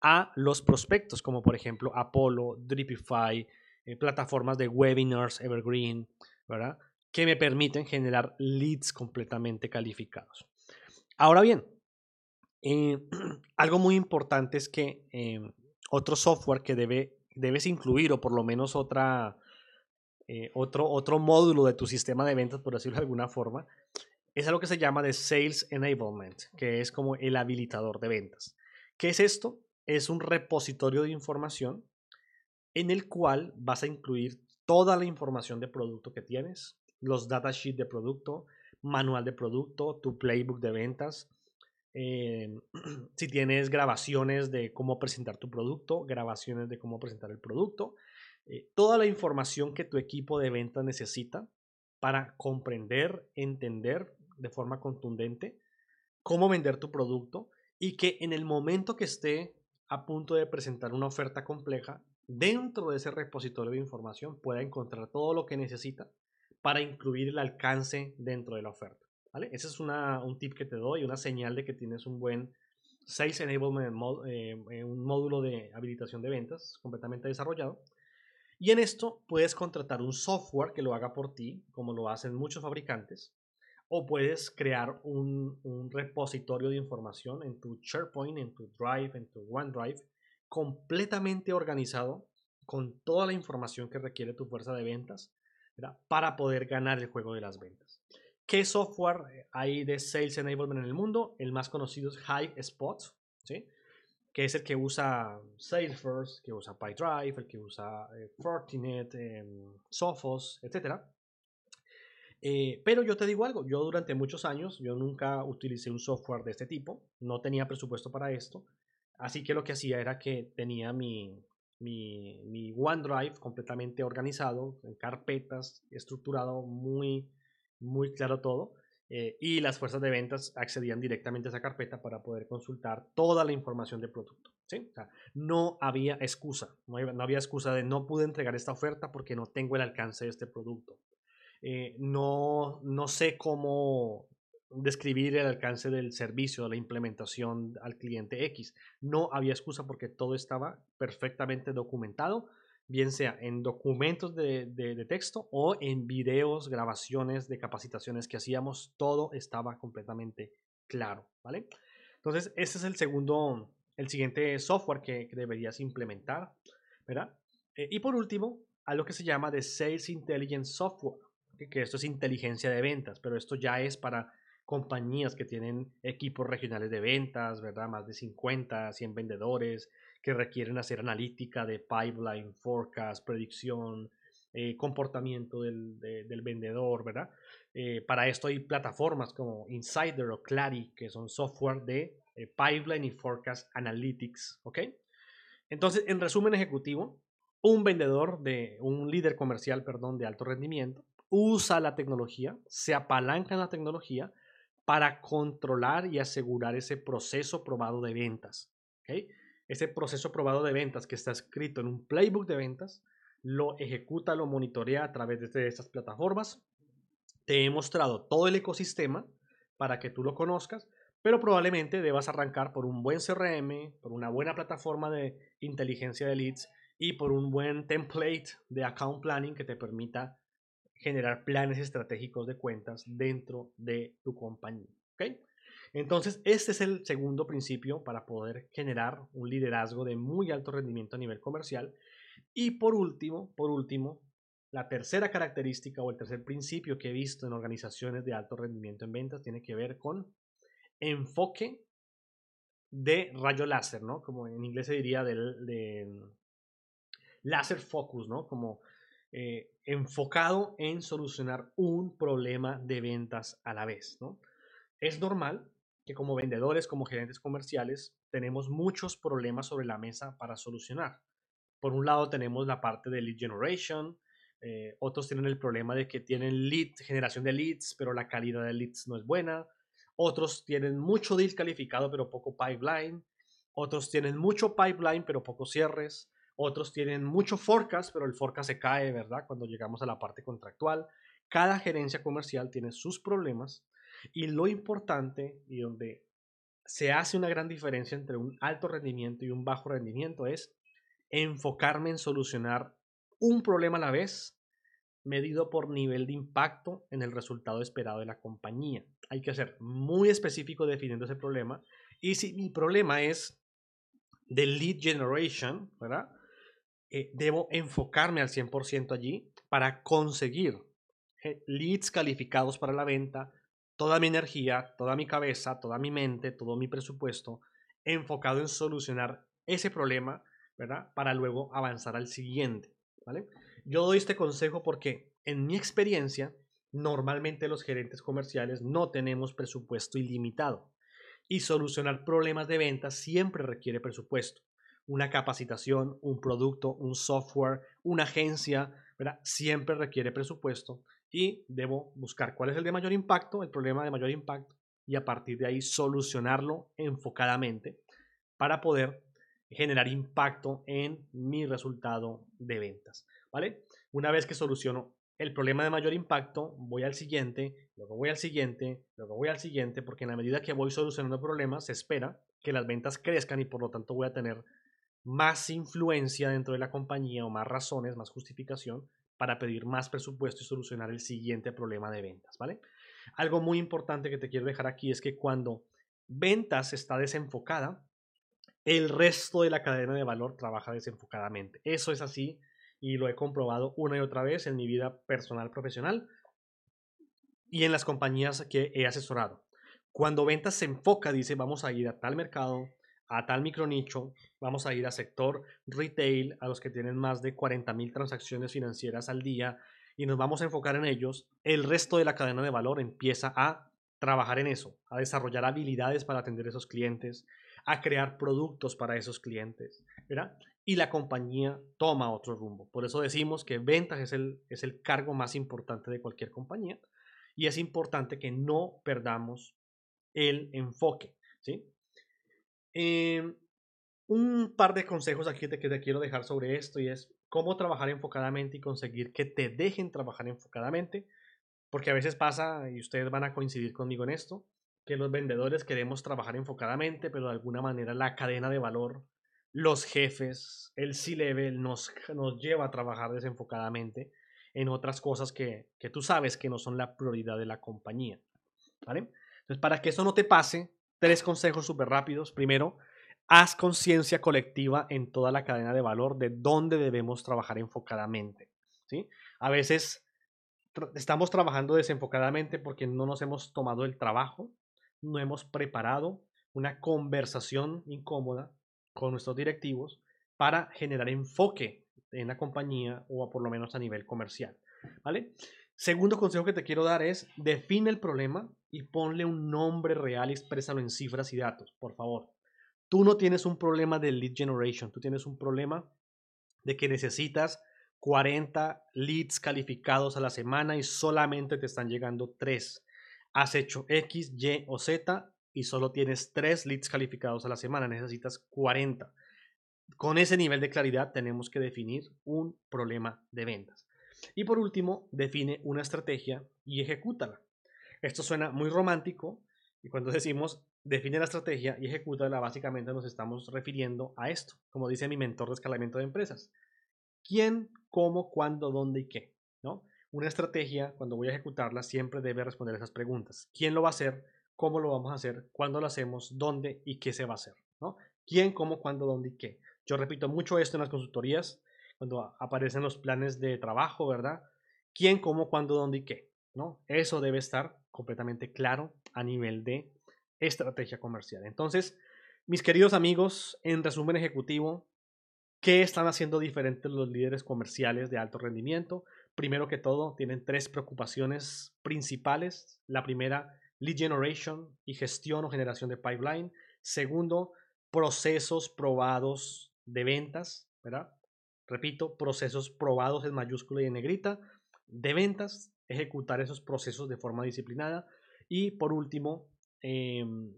a los prospectos, como por ejemplo Apollo, Dripify, eh, plataformas de webinars, Evergreen, ¿verdad? Que me permiten generar leads completamente calificados. Ahora bien, eh, algo muy importante es que em, otro software que debe, debes incluir, o por lo menos otra, eh, otro, otro módulo de tu sistema de ventas, por decirlo de alguna forma, es algo que se llama de Sales Enablement, que es como el habilitador de ventas. ¿Qué es esto? Es un repositorio de información en el cual vas a incluir toda la información de producto que tienes, los datasheets de producto, manual de producto, tu playbook de ventas, eh, si tienes grabaciones de cómo presentar tu producto, grabaciones de cómo presentar el producto, eh, toda la información que tu equipo de ventas necesita para comprender, entender de forma contundente cómo vender tu producto y que en el momento que esté a punto de presentar una oferta compleja, dentro de ese repositorio de información pueda encontrar todo lo que necesita para incluir el alcance dentro de la oferta. Ese es un tip que te doy, una señal de que tienes un buen Sales Enablement, eh, eh, un módulo de habilitación de ventas completamente desarrollado. Y en esto puedes contratar un software que lo haga por ti, como lo hacen muchos fabricantes, o puedes crear un, repositorio de información en tu SharePoint, en tu Drive, en tu OneDrive, completamente organizado con toda la información que requiere tu fuerza de ventas para poder ganar el juego de las ventas. ¿Qué software hay de Sales Enablement en el mundo? El más conocido es HiveSpot, ¿sí? que es el que usa Salesforce, que usa PyDrive, el que usa eh, Fortinet, em, Sophos, etc. Eh, pero yo te digo algo, yo durante muchos años, yo nunca utilicé un software de este tipo, no tenía presupuesto para esto, así que lo que hacía era que tenía mi, mi, OneDrive completamente organizado, en carpetas, estructurado muy muy claro todo. eh, y las fuerzas de ventas accedían directamente a esa carpeta para poder consultar toda la información del producto. no había excusa, no había, excusa de no pude entregar esta oferta porque no tengo el alcance de este producto. Eh, no, no sé cómo describir el alcance del servicio, la implementación al cliente X. No había excusa porque todo estaba perfectamente documentado bien sea en documentos de, texto o en videos, grabaciones de capacitaciones que hacíamos, todo estaba completamente claro, ¿vale? Entonces, ese es el segundo, el siguiente software que, deberías implementar, ¿verdad? Eh, y por último, algo que se llama de Sales Intelligence Software, que esto es inteligencia de ventas, pero esto ya es para compañías que tienen equipos regionales de ventas, ¿verdad? Más de 50, 100 vendedores, que requieren hacer analítica de pipeline, forecast, predicción, eh, comportamiento del, vendedor, ¿verdad? Eh, para esto hay plataformas como Insider o Clary, que son software de eh, pipeline y forecast analytics, ¿ok? Entonces, en resumen ejecutivo, un vendedor de un líder comercial, perdón, de alto rendimiento, usa la tecnología, se apalanca en la tecnología para controlar y asegurar ese proceso probado de ventas. ¿okay? Ese proceso probado de ventas que está escrito en un playbook de ventas, lo ejecuta, lo monitorea a través de estas plataformas. Te he mostrado todo el ecosistema para que tú lo conozcas, pero probablemente debas arrancar por un buen CRM, por una buena plataforma de inteligencia de leads y por un buen template de account planning que te permita generar planes estratégicos de cuentas dentro de tu compañía. Entonces, este es el segundo principio para poder generar un liderazgo de muy alto rendimiento a nivel comercial. Y por último, por último, la tercera característica o el tercer principio que he visto en organizaciones de alto rendimiento en ventas tiene que ver con enfoque de rayo láser, ¿no? Como en inglés se diría del, de láser focus, ¿no? Como eh, enfocado en solucionar un problema de ventas a la vez. ¿no? Es normal que como vendedores, como gerentes comerciales, tenemos muchos problemas sobre la mesa para solucionar. Por un lado tenemos la parte de lead generation, eh, otros tienen el problema de que tienen lead, generación de leads, pero la calidad de leads no es buena. Otros tienen mucho deal calificado, pero poco pipeline. Otros tienen mucho pipeline, pero pocos cierres. Otros tienen mucho forecast, pero el forecast se cae, ¿verdad? Cuando llegamos a la parte contractual. Cada gerencia comercial tiene sus problemas y lo importante y donde se hace una gran diferencia entre un alto rendimiento y un bajo rendimiento es enfocarme en solucionar un problema a la vez medido por nivel de impacto en el resultado esperado de la compañía. Hay que ser muy específico definiendo ese problema. Y si mi problema es de lead generation, ¿verdad? Eh, debo enfocarme al 100% allí para conseguir eh, leads calificados para la venta, toda mi energía, toda mi cabeza, toda mi mente, todo mi presupuesto enfocado en solucionar ese problema, ¿verdad? Para luego avanzar al siguiente, ¿vale? Yo doy este consejo porque en mi experiencia, normalmente los gerentes comerciales no tenemos presupuesto ilimitado y solucionar problemas de venta siempre requiere presupuesto una capacitación, un producto, un software, una agencia, ¿verdad? siempre requiere presupuesto y debo buscar cuál es el de mayor impacto, el problema de mayor impacto y a partir de ahí solucionarlo enfocadamente para poder generar impacto en mi resultado de ventas, ¿vale? Una vez que soluciono el problema de mayor impacto, voy al siguiente, luego voy al siguiente, luego voy al siguiente, porque en la medida que voy solucionando problemas, se espera que las ventas crezcan y por lo tanto voy a tener más influencia dentro de la compañía o más razones, más justificación para pedir más presupuesto y solucionar el siguiente problema de ventas, ¿vale? Algo muy importante que te quiero dejar aquí es que cuando ventas está desenfocada, el resto de la cadena de valor trabaja desenfocadamente. Eso es así y lo he comprobado una y otra vez en mi vida personal profesional y en las compañías que he asesorado. Cuando ventas se enfoca, dice, vamos a ir a tal mercado, a tal micronicho, vamos a ir a sector retail, a los que tienen más de 40 mil transacciones financieras al día y nos vamos a enfocar en ellos, el resto de la cadena de valor empieza a trabajar en eso, a desarrollar habilidades para atender a esos clientes, a crear productos para esos clientes, ¿verdad? Y la compañía toma otro rumbo. Por eso decimos que ventas es el, es el cargo más importante de cualquier compañía y es importante que no perdamos el enfoque. ¿sí? Em, un par de consejos aquí que te quiero dejar sobre esto y es cómo trabajar enfocadamente y conseguir que te dejen trabajar enfocadamente, porque a veces pasa, y ustedes van a coincidir conmigo en esto, que los vendedores queremos trabajar enfocadamente, pero de alguna manera la cadena de valor, los jefes, el C-Level nos, nos lleva a trabajar desenfocadamente en otras cosas que, que tú sabes que no son la prioridad de la compañía. ¿Vale? Entonces, para que eso no te pase, tres consejos súper rápidos. Primero, haz conciencia colectiva en toda la cadena de valor de dónde debemos trabajar enfocadamente. ¿sí? A veces estamos trabajando desenfocadamente porque no nos hemos tomado el trabajo, no hemos preparado una conversación incómoda con nuestros directivos para generar enfoque en la compañía o por lo menos a nivel comercial. ¿Vale? Segundo consejo que te quiero dar es define el problema y ponle un nombre real y exprésalo en cifras y datos, por favor. Tú no tienes un problema de lead generation, tú tienes un problema de que necesitas 40 leads calificados a la semana y solamente te están llegando 3. Has hecho X, Y o Z y solo tienes 3 leads calificados a la semana, necesitas 40. Con ese nivel de claridad tenemos que definir un problema de ventas. Y por último, define una estrategia y ejecútala. Esto suena muy romántico y cuando decimos define la estrategia y ejecútala, básicamente nos estamos refiriendo a esto, como dice mi mentor de escalamiento de empresas. ¿Quién, cómo, cuándo, dónde y qué? ¿No? Una estrategia, cuando voy a ejecutarla, siempre debe responder esas preguntas. ¿Quién lo va a hacer? ¿Cómo lo vamos a hacer? ¿Cuándo lo hacemos? ¿Dónde y qué se va a hacer? ¿no? ¿Quién, cómo, cuándo, dónde y qué? Yo repito mucho esto en las consultorías, cuando aparecen los planes de trabajo, ¿verdad? ¿Quién, cómo, cuándo, dónde y qué? ¿no? Eso debe estar completamente claro a nivel de estrategia comercial. Entonces, mis queridos amigos, en resumen ejecutivo, ¿qué están haciendo diferentes los líderes comerciales de alto rendimiento? Primero que todo, tienen tres preocupaciones principales. La primera, lead generation y gestión o generación de pipeline. Segundo, procesos probados de ventas, ¿verdad? Repito, procesos probados en mayúscula y en negrita de ventas, ejecutar esos procesos de forma disciplinada. Y por último, Em,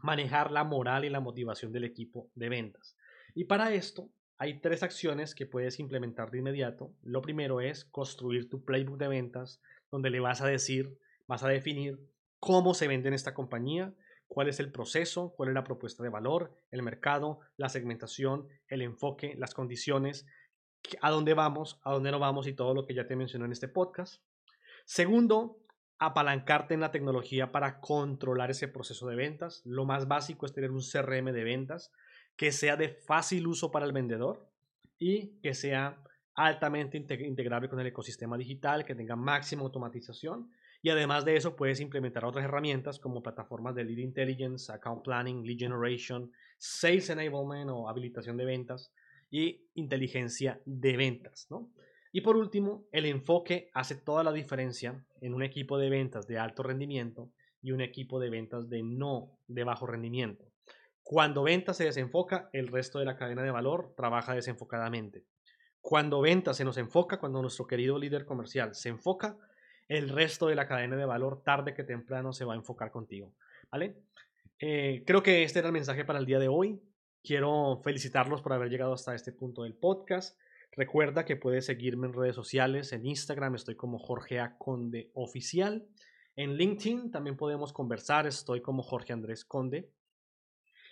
manejar la moral y la motivación del equipo de ventas. Y para esto hay tres acciones que puedes implementar de inmediato. Lo primero es construir tu playbook de ventas, donde le vas a decir, vas a definir cómo se vende en esta compañía, cuál es el proceso, cuál es la propuesta de valor, el mercado, la segmentación, el enfoque, las condiciones, a dónde vamos, a dónde no vamos y todo lo que ya te mencioné en este podcast. Segundo, apalancarte en la tecnología para controlar ese proceso de ventas. Lo más básico es tener un CRM de ventas que sea de fácil uso para el vendedor y que sea altamente integrable con el ecosistema digital, que tenga máxima automatización. Y además de eso, puedes implementar otras herramientas como plataformas de Lead Intelligence, Account Planning, Lead Generation, Sales Enablement o habilitación de ventas y inteligencia de ventas. ¿no? Y por último, el enfoque hace toda la diferencia en un equipo de ventas de alto rendimiento y un equipo de ventas de no de bajo rendimiento. Cuando ventas se desenfoca, el resto de la cadena de valor trabaja desenfocadamente. Cuando ventas se nos enfoca, cuando nuestro querido líder comercial se enfoca, el resto de la cadena de valor tarde que temprano se va a enfocar contigo. ¿Vale? Eh, creo que este era el mensaje para el día de hoy. Quiero felicitarlos por haber llegado hasta este punto del podcast. Recuerda que puedes seguirme en redes sociales, en Instagram estoy como Jorge A. Conde Oficial. En LinkedIn también podemos conversar, estoy como Jorge Andrés Conde.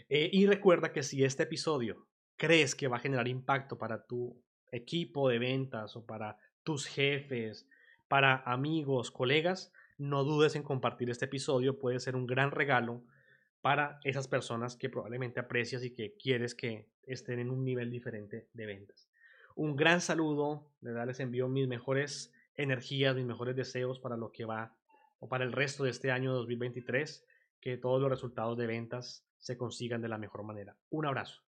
Eh, y recuerda que si este episodio crees que va a generar impacto para tu equipo de ventas o para tus jefes, para amigos, colegas, no dudes en compartir este episodio, puede ser un gran regalo para esas personas que probablemente aprecias y que quieres que estén en un nivel diferente de ventas un gran saludo, verdad les envío mis mejores energías, mis mejores deseos para lo que va o para el resto de este año 2023, que todos los resultados de ventas se consigan de la mejor manera. Un abrazo.